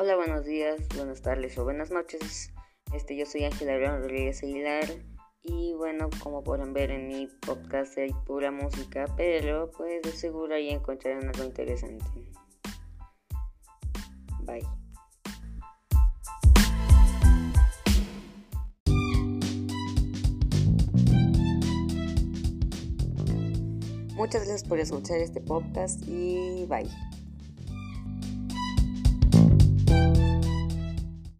Hola, buenos días, buenas tardes o buenas noches. Este, yo soy Ángela Abraham Rodríguez Aguilar y bueno, como podrán ver en mi podcast hay pura música, pero pues de seguro ahí encontrarán algo interesante. Bye. Muchas gracias por escuchar este podcast y bye.